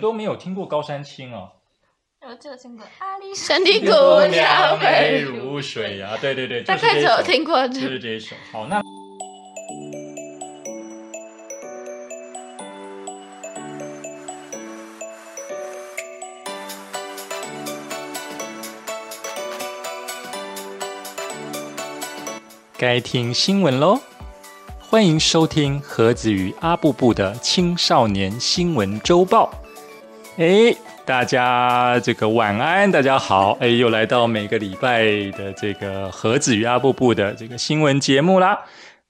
都没有听过高山青哦。我只有听过阿里山的姑娘美如水啊，对对对，大概只有听过，就是这一首。好，那该听新闻喽。欢迎收听盒子与阿布布的青少年新闻周报。哎，大家这个晚安，大家好。哎，又来到每个礼拜的这个盒子与阿布布的这个新闻节目啦。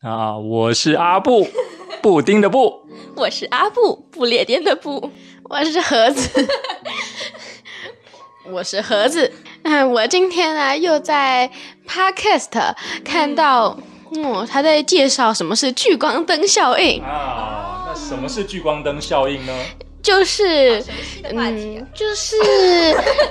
啊，我是阿布，布丁的布。我是阿布，不列颠的布。我是盒子，我是盒子。嗯，我今天呢又在 Podcast 看到。嗯，他在介绍什么是聚光灯效应啊？那什么是聚光灯效应呢？就是，嗯，就是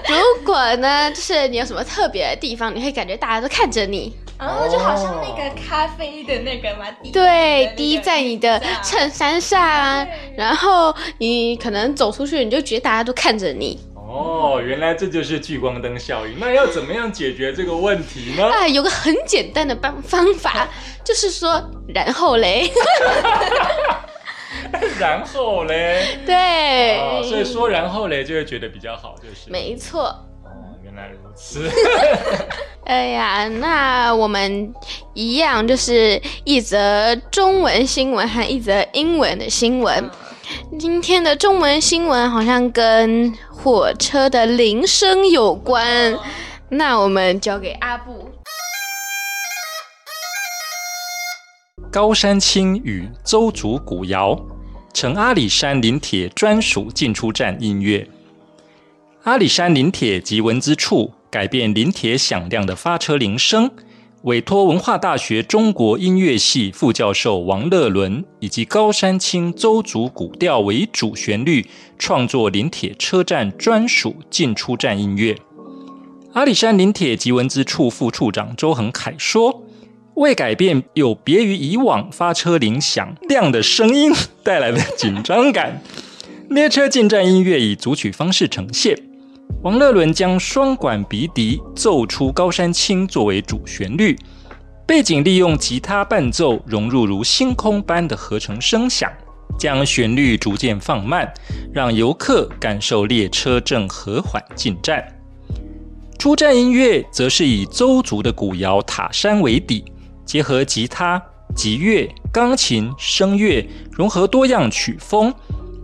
如果呢，就是你有什么特别的地方，你会感觉大家都看着你，哦，就好像那个咖啡的那个嘛，对，滴在你的衬衫上，然后你可能走出去，你就觉得大家都看着你。哦，原来这就是聚光灯效应。那要怎么样解决这个问题呢？啊，有个很简单的方方法，就是说，然后嘞，然后嘞，对，所以说然后嘞就会觉得比较好，就是没错。哦，原来如此。哎呀，那我们一样就是一则中文新闻和一则英文的新闻。今天的中文新闻好像跟火车的铃声有关，那我们交给阿布。高山青与周族古谣，成阿里山林铁专属进出站音乐。阿里山林铁及文资处改变林铁响亮的发车铃声。委托文化大学中国音乐系副教授王乐伦以及高山青邹族古调为主旋律，创作临铁车站专属进出站音乐。阿里山临铁及文资处副处长周恒凯说：“为改变有别于以往发车铃响亮的声音带来的紧张感，列车进站音乐以组曲方式呈现。”王乐伦将双管鼻笛奏出高山青作为主旋律，背景利用吉他伴奏融入如星空般的合成声响，将旋律逐渐放慢，让游客感受列车正和缓进站。出站音乐则是以邹族的古谣塔山为底，结合吉他、吉乐、钢琴、声乐，融合多样曲风，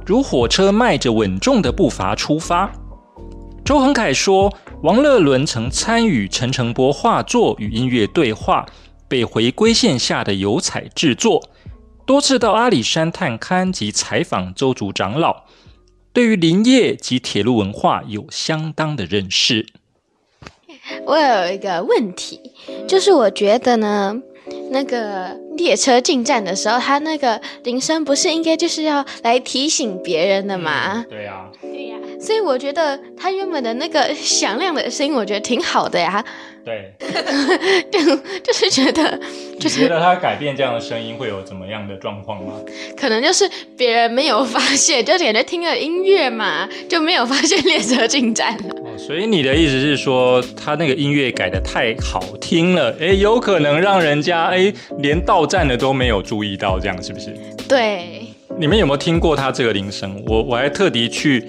如火车迈着稳重的步伐出发。周恒凯说：“王乐伦曾参与陈澄波画作与音乐对话，被回归线下的油彩制作，多次到阿里山探勘及采访周族长老，对于林业及铁路文化有相当的认识。”我有一个问题，就是我觉得呢，那个列车进站的时候，他那个铃声不是应该就是要来提醒别人的吗？对呀。所以我觉得他原本的那个 响亮的声音，我觉得挺好的呀。对，就就是觉得，就是觉得他改变这样的声音会有怎么样的状况吗？可能就是别人没有发现，就感觉听了音乐嘛，就没有发现列车进站了。哦，所以你的意思是说，他那个音乐改的太好听了，哎，有可能让人家哎连到站的都没有注意到，这样是不是？对。你们有没有听过他这个铃声？我我还特地去。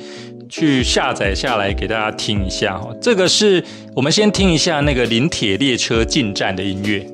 去下载下来给大家听一下哈，这个是我们先听一下那个临铁列车进站的音乐。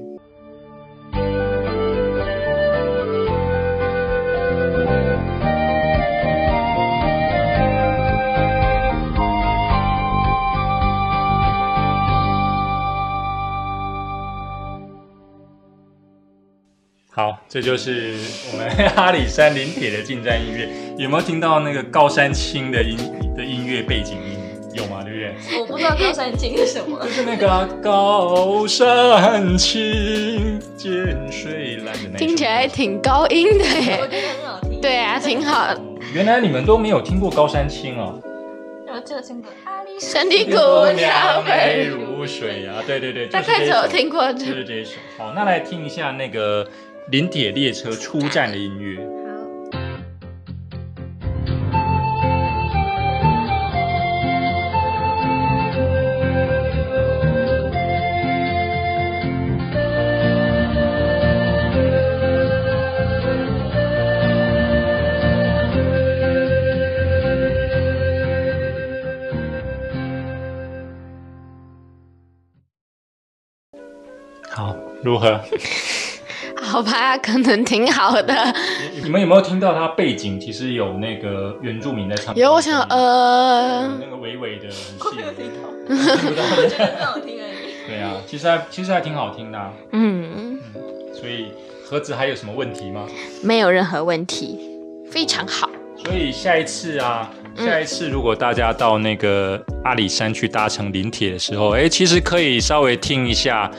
好，这就是我们 阿里山林铁的进站音乐。有没有听到那个高山青的音的音乐背景音？有吗？对不对？我不知道高山青是什么。就是那个高山青，涧水蓝的那听起来挺高音的耶。我觉得很好听。对啊，挺好。原来你们都没有听过高山青哦。我只有听过阿里山的姑娘美如水啊！对对对，大概只有听过，就是这一首。好，那来听一下那个。临铁列车出站的音乐。好如何？好吧，可能挺好的。你们有没有听到它背景其实有那个原住民在唱？有，我想呃，那个微微的很细我没有听到，听不到我觉得很好听而已。对啊，其实还其实还挺好听的、啊，嗯，所以盒子还有什么问题吗？没有任何问题，非常好。所以下一次啊，嗯下一次如果大家到那个阿里山去搭乘临铁的时候，哎，其实可以稍微听一下，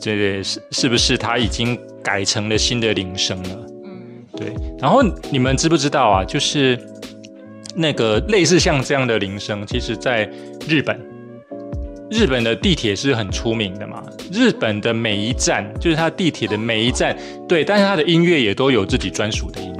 这个是是不是它已经改成了新的铃声了？嗯，对，然后你们知不知道啊？就是那个类似像这样的铃声，其实在日本，日本的地铁是很出名的嘛。日本的每一站，就是它地铁的每一站，对，但是它的音乐也都有自己专属的音乐，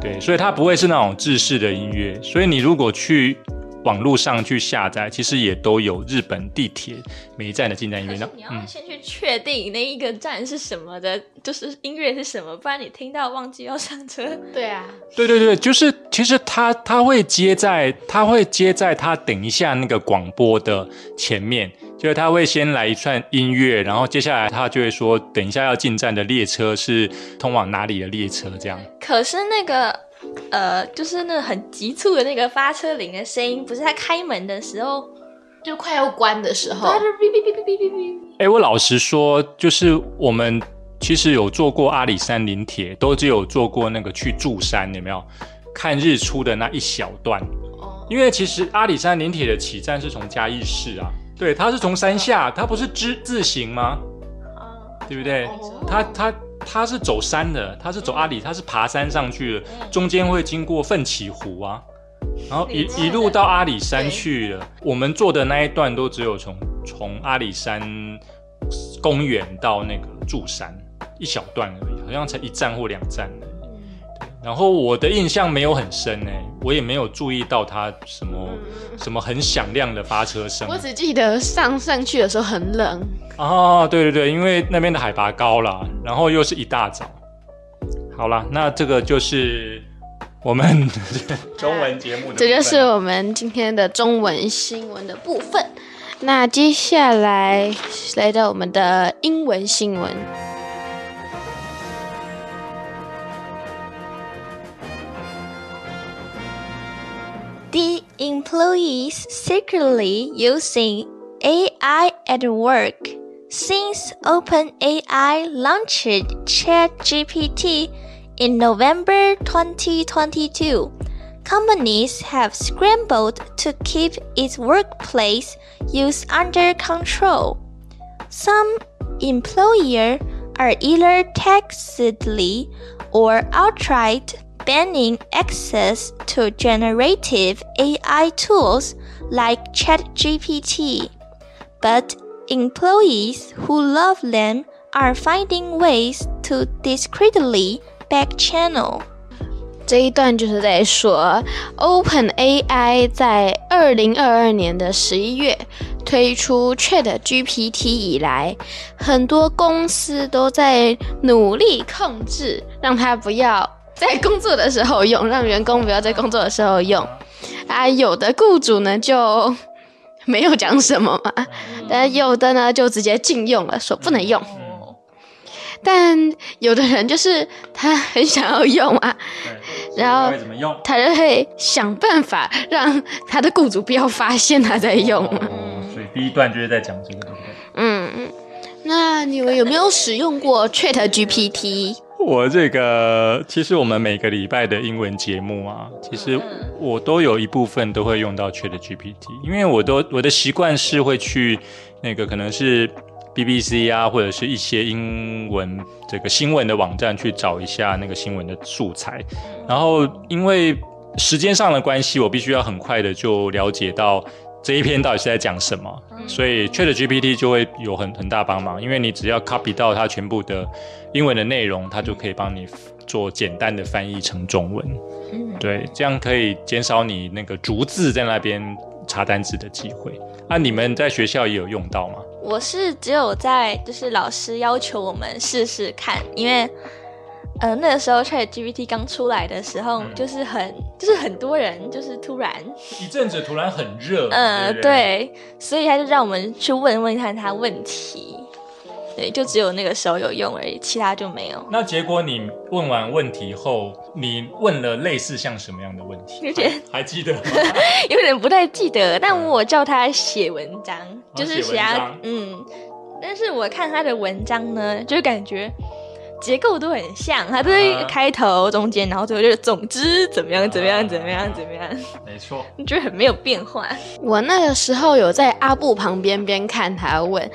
对，所以它不会是那种制式的音乐。所以你如果去网络上去下载，其实也都有日本地铁每一站的进站音乐。那你要先去确定那一个站是什么的，就是音乐是什么，不然你听到忘记要上车。对啊，对对对，就是其实它它会接在它会接在它等一下那个广播的前面，就是他会先来一串音乐，然后接下来他就会说等一下要进站的列车是通往哪里的列车这样。可是那个呃，就是那很急促的那个发车铃的声音，不是他开门的时候，就快要关的时候它，就哔哔哔哔哔哔哔。哎，我老实说，就是我们其实有坐过阿里山林铁，都只有坐过那个去柱山，有没有看日出的那一小段？哦，因为其实阿里山林铁的起站是从嘉义市啊，对，它是从山下，它不是之字形吗？啊，对不对？哦它它它是走山的，它是走阿里，它是爬山上去的，中间会经过奋起湖啊，然后一一路到阿里山去了。我们坐的那一段都只有从从阿里山公园到那个柱山一小段而已，好像才一站或两站。然后我的印象没有很深呢，我也没有注意到它什么、什么很响亮的发车声。我只记得上上去的时候很冷，哦，对对对，因为那边的海拔高啦，然后又是一大早。好啦，那这个就是我们 中文节目的这就是我们今天的中文新闻的部分。那接下来来到我们的英文新闻。The employees secretly using AI at work. Since OpenAI launched ChatGPT in November 2022, companies have scrambled to keep its workplace use under control. Some employers are either tacitly or outright banning access to generative AI tools like ChatGPT. But employees who love them are finding ways to discreetly back channel. 这一段就是在说，Open AI 在二零二二年的十一月推出 Chat GPT 以来，很多公司都在努力控制，让它不要 在工作的时候用，让员工不要在工作的时候用。啊，有的雇主呢就没有讲什么嘛，但有的呢就直接禁用了，说不能用。但有的人就是他很想要用啊，然后他就会想办法让他的雇主不要发现他在用。哦，所以第一段就是在讲这个，对不对？嗯，那你们有没有使用过 Chat GPT？我这个其实我们每个礼拜的英文节目啊，其实我都有一部分都会用到 Chat GPT，因为我都我的习惯是会去那个可能是 BBC 啊，或者是一些英文这个新闻的网站去找一下那个新闻的素材，然后因为时间上的关系，我必须要很快的就了解到这一篇到底是在讲什么，所以 Chat GPT 就会有很很大帮忙，因为你只要 copy 到它全部的英文的内容，它就可以帮你做简单的翻译成中文。嗯，对，这样可以减少你那个逐字在那边查单字的机会。啊，你们在学校也有用到吗？我是只有在就是老师要求我们试试看，因为呃那个时候 Chat GPT 刚出来的时候，嗯就是很就是很多人就是突然一阵子突然很热，嗯对对，对，所以他就让我们去问问看他问题。对，就只有那个时候有用而已，其他就没有。那结果你问完问题后，你问了类似像什么样的问题？有点还记得吗？有点不太记得，但我叫他写文章，就是写他写文章嗯，但是我看他的文章呢，就感觉结构都很像，它都是啊开头、中间，然后最后就是总之怎么样怎么样怎么样怎么样，没错，你觉得很没有变化。我那个时候有在阿布旁边边看他问，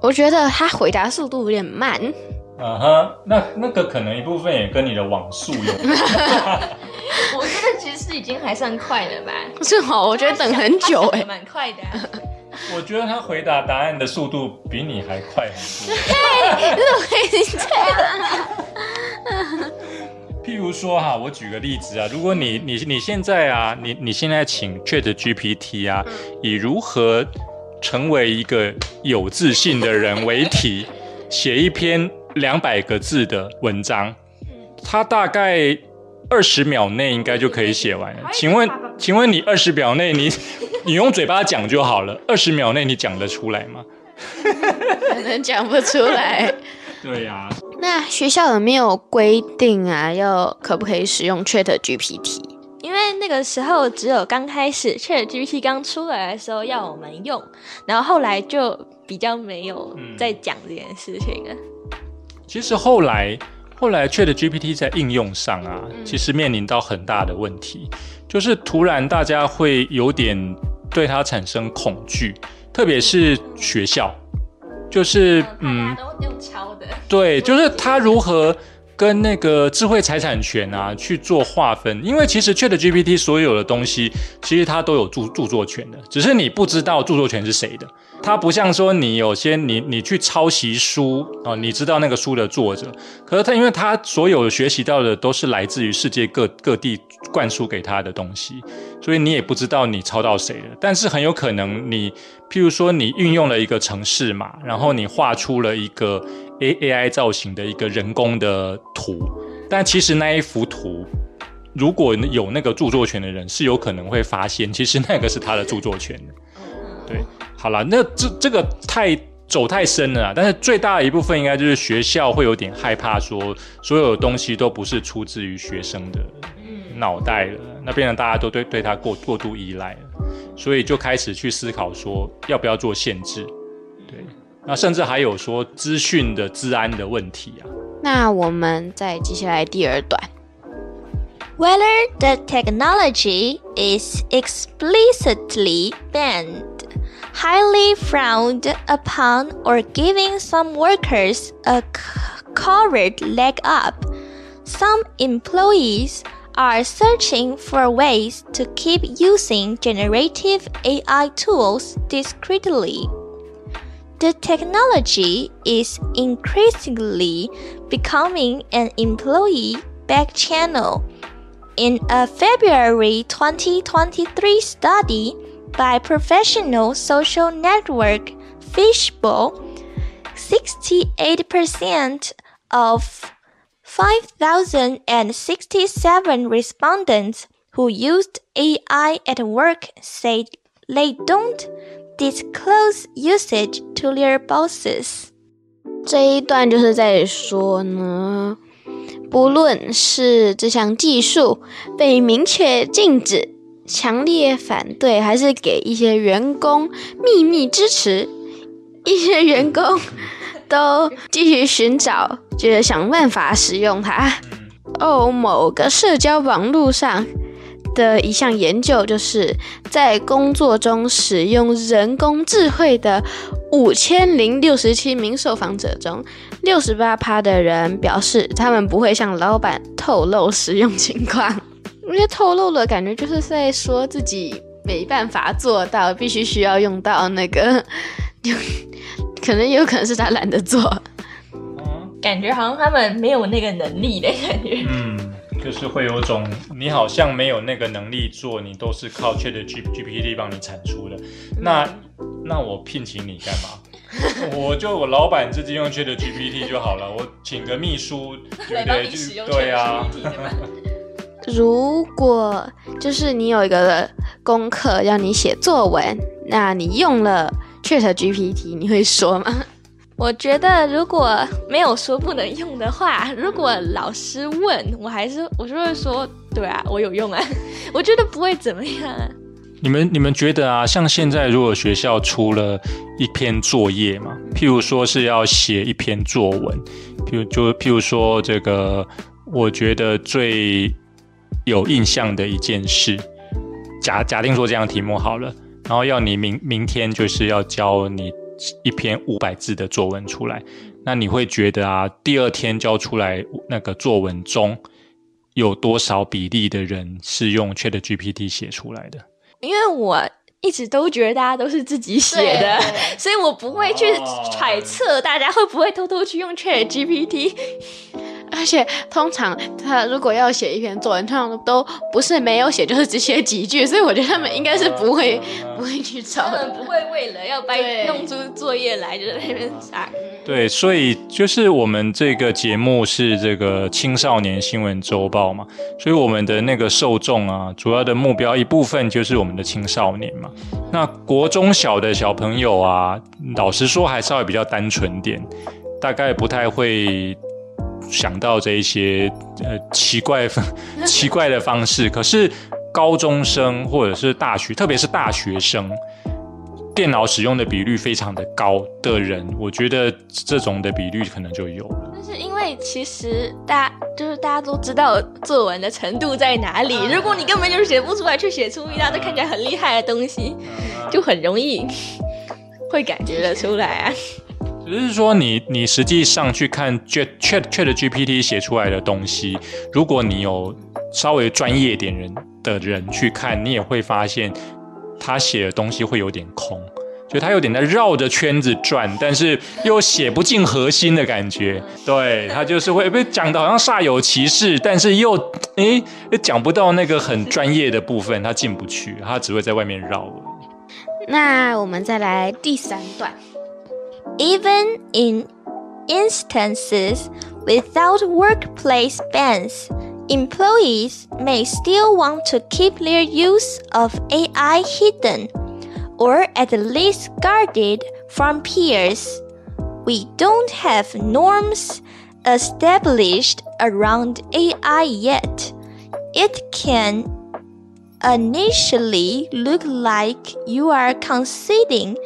我觉得他回答速度有点慢。嗯哼，那那个可能一部分也跟你的网速有关。我觉得其实已经还算快了吧，是哦，我觉得等很久哎、蛮快的、啊。我觉得他回答答案的速度比你还快很多。譬如说哈，我举个例子啊，如果你你你现在啊，你你现在请 Chat GPT 啊，以如何成为一个有自信的人为题，写一篇两百个字的文章，他大概二十秒内应该就可以写完了。请问，请问你二十秒内你 你用嘴巴讲就好了，二十秒内你讲得出来吗？可能讲不出来。对呀、那学校有没有规定啊？要可不可以使用 Chat GPT？因为那个时候只有刚开始 ChatGPT 刚出来的时候要我们用，然后后来就比较没有嗯在讲这件事情了。其实后来后来 Chat GPT 在应用上啊，其实面临到很大的问题，就是突然大家会有点对它产生恐惧，特别是学校，就是嗯，都用敲的，对，就是它如何。跟那个智慧财产权啊去做划分，因为其实 Chat GPT 所有的东西，其实它都有著著作权的，只是你不知道著作权是谁的。它不像说你有些你你去抄袭书啊、你知道那个书的作者，可是它因为它所有学习到的都是来自于世界各各地灌输给他的东西，所以你也不知道你抄到谁了。但是很有可能你，譬如说你运用了一个程式嘛，然后你画出了一个 A A I 造型的一个人工的图，但其实那一幅图。如果有那个著作权的人，是有可能会发现，其实那个是他的著作权的。对，好了，那这这个太走太深了啦，但是最大的一部分应该就是学校会有点害怕，说所有的东西都不是出自于学生的脑袋了，那变成大家都对对他过过度依赖了，所以就开始去思考说要不要做限制。对，那甚至还有说资讯的治安的问题啊。那我们再接下来第二段。Whether the technology is explicitly banned, highly frowned upon, or giving some workers a coward leg up, some employees are searching for ways to keep using generative AI tools discreetly. The technology is increasingly becoming an employee back channel. In a February 2023 study by professional social network Fishbowl, 68% of 5,067 respondents who used AI at work said they don't disclose usage to their bosses. 这一段就是在说呢，不论是这项技术被明确禁止、 强烈反对，还是给一些员工秘密支持，一些员工都继续寻找，就是想办法使用它。哦，某个社交网络上的一项研究，就是在工作中使用人工智慧的五千零六十七名受访者中，六十八趴的人表示他们不会向老板透露使用情况。我觉得透露了，感觉就是在说自己没办法做到，必须需要用到那个，可能有可能是他懒得做。感觉好像他们没有那个能力的感觉。嗯，就是会有种你好像没有那个能力做，你都是靠 Chat G GPT 帮你产出的。那那我聘请你干嘛？我就我老板自己用 Chat GPT 就好了，我请个秘书，对不对？就对啊，如果就是你有一个功课要你写作文，那你用了 Chat GPT，你会说吗？我觉得如果没有说不能用的话，如果老师问我，还是我就会说，对啊，我有用啊。我觉得不会怎么样啊。你们你们觉得啊，像现在如果学校出了一篇作业嘛，譬如说是要写一篇作文，譬如就譬如说这个，我觉得最有印象的一件事，假假定说这样题目好了，然后要你明明天就是要交你一篇五百字的作文出来，那你会觉得啊，第二天交出来那个作文中有多少比例的人是用 Chat GPT 写出来的？因为我一直都觉得大家都是自己写的，所以我不会去揣测大家会不会偷偷去用 Chat GPT。而且通常他如果要写一篇作文，通常都不是没有写，就是只写几句，所以我觉得他们应该是不会不会去找，他们不会为了要掰弄出作业来就在那边查。对，所以就是我们这个节目是这个青少年新闻周报嘛，所以我们的那个受众啊，主要的目标一部分就是我们的青少年嘛。那国中小的小朋友啊，老实说还稍微比较单纯点，大概不太会。想到这一些呃奇怪 奇怪的方式，可是高中生或者是大学，特别是大学生，电脑使用的比率非常的高的人，我觉得这种的比率可能就有了。但是因为其实大就是大家都知道作文的程度在哪里，如果你根本就是写不出来，却写出一大堆看起来很厉害的东西，就很容易会感觉得出来啊。只是说，你你实际上去看 Chat Chat GPT 写出来的东西，如果你有稍微专业点人的人去看，你也会发现他写的东西会有点空，就他有点在绕着圈子转，但是又写不进核心的感觉。对他就是会被讲的好像煞有其事，但是又诶讲不到那个很专业的部分，他进不去，他只会在外面绕。那我们再来第三段。Even in instances without workplace bans, employees may still want to keep their use of AI hidden or at least guarded from peers. We don't have norms established around AI yet. It can initially look like you are conceding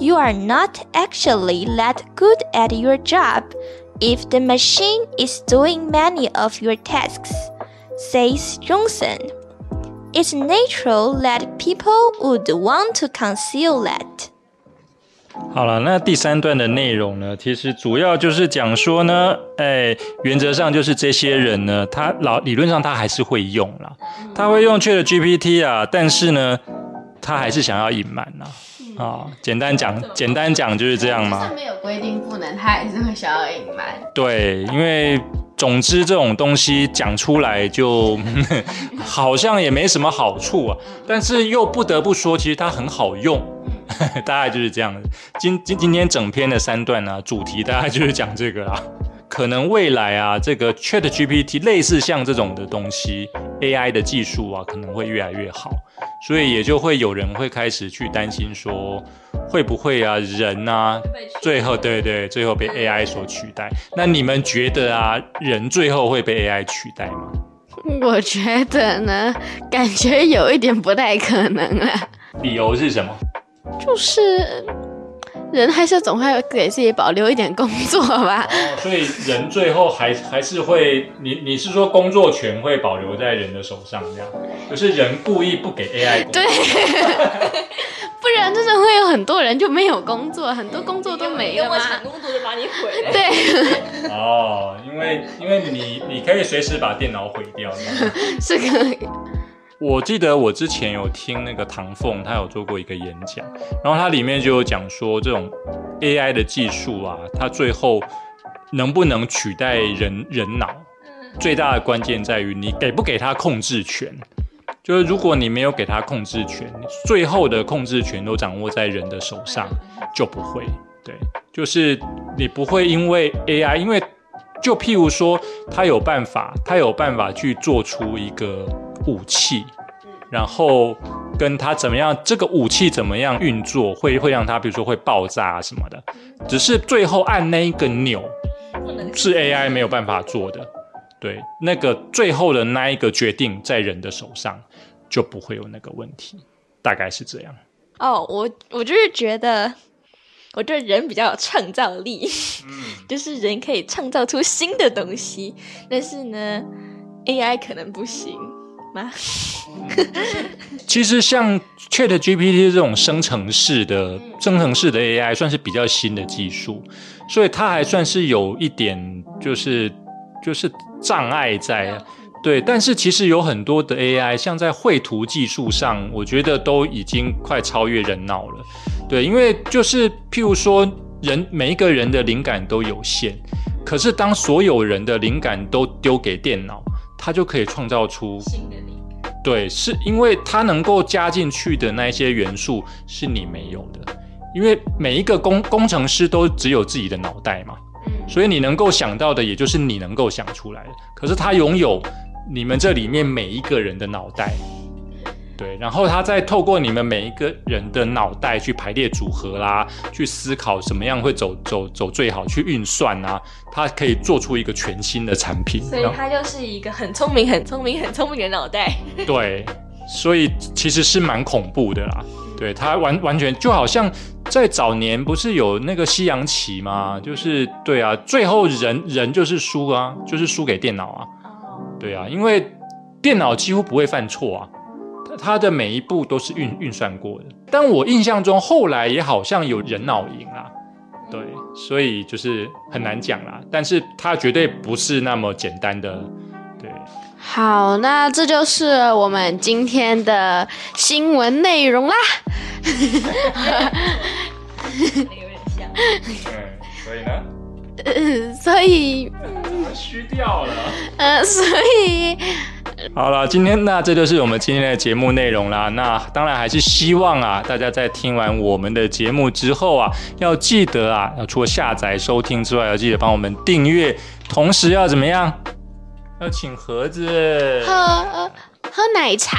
you are not actually that good at your job if the machine is doing many of your tasks, says Johnson. It's natural that people would want to conceal that. 好了，那第三段的内容呢，其实主要就是讲说呢，哎，原则上就是这些人呢，他老理论上他还是会用啦，他会用 Chat GPT 啊，但是呢，他还是想要隐瞒呐，啊，简单讲，简单讲就是这样嘛。没有规定不能，他还是会想要隐瞒。对，因为总之这种东西讲出来就 好像也没什么好处啊，但是又不得不说，其实它很好用。大概就是这样今今今天整篇的三段呢，主题大概就是讲这个啦。可能未来啊，这个 Chat GPT 类似像这种的东西，AI 的技术啊，可能会越来越好，所以也就会有人会开始去担心说，会不会啊，人啊，最后对对，最后被 AI 所取代？那你们觉得啊，人最后会被 AI 取代吗？我觉得呢，感觉有一点不太可能啊。理由是什么？就是人还是总会给自己保留一点工作吧。哦，所以人最后还还是会，你你是说工作权会保留在人的手上，这样？就是人故意不给 AI 工作，对，不然真的会有很多人就没有工作，很多工作都没了吗？抢工作就把你毁了。对。哦，因为因为你你可以随时把电脑毁掉，是可以。我记得我之前有听那个唐凤，他有做过一个演讲，然后他里面就有讲说，这种 AI 的技术啊，它最后能不能取代人人脑，最大的关键在于你给不给他控制权。就是如果你没有给他控制权，最后的控制权都掌握在人的手上，就不会。对，就是你不会因为 AI，因为就譬如说，他有办法，他有办法去做出一个。武器，然后跟它怎么样，这个武器怎么样运作，会会让它比如说会爆炸什么的。只是最后按那一个钮是 AI 没有办法做的，对，那个最后的那一个决定在人的手上，就不会有那个问题，大概是这样。哦，我我就是觉得，我觉得人比较有创造力，就是人可以创造出新的东西，但是呢，AI 可能不行吗？其实像 Chat GPT 这种生成式的生成式的 AI 算是比较新的技术，所以它还算是有一点就是就是障碍在。对，但是其实有很多的 AI，像在绘图技术上，我觉得都已经快超越人脑了。对，因为就是譬如说，人每一个人的灵感都有限，可是当所有人的灵感都丢给电脑，它就可以创造出。对，是因为它能够加进去的那一些元素是你没有的，因为每一个工工程师都只有自己的脑袋嘛，所以你能够想到的也就是你能够想出来的，可是他拥有。你们这里面每一个人的脑袋，对，然后他再透过你们每一个人的脑袋去排列组合啦，去思考怎么样会走走走最好，去运算啊，他可以做出一个全新的产品。所以他就是一个很聪明、很聪明、很聪明的脑袋。对，所以其实是蛮恐怖的啦。对他完完全就好像在早年不是有那个西洋棋吗？就是对啊，最后人人就是输啊，就是输给电脑啊。对啊，因为电脑几乎不会犯错啊，它的每一步都是运运算过的。但我印象中后来也好像有人脑赢啦，对，所以就是很难讲啦。但是它绝对不是那么简单的，对。好，那这就是我们今天的新闻内容啦。有点像。嗯，所以呢？呃，所以虚掉了。呃，所以好了，今天那这就是我们今天的节目内容啦。那当然还是希望啊，大家在听完我们的节目之后啊，要记得啊，要除了下载收听之外，要记得帮我们订阅，同时要怎么样？要请盒子。喝。喝奶茶，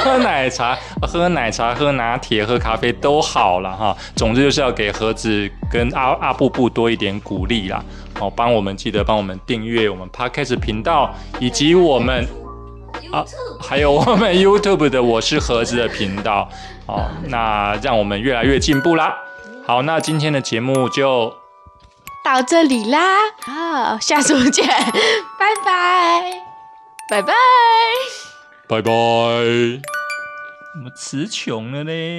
喝奶茶，喝奶茶，喝拿铁，喝咖啡都好了哈。总之就是要给盒子跟阿阿布布多一点鼓励啦。哦，帮我们记得帮我们订阅我们 Podcast 频道，以及我们啊，还有我们 YouTube 的我是盒子的频道。哦，那让我们越来越进步啦。好，那今天的节目就到这里啦。好，下周见，拜拜，拜拜。拜拜，怎么词穷了呢？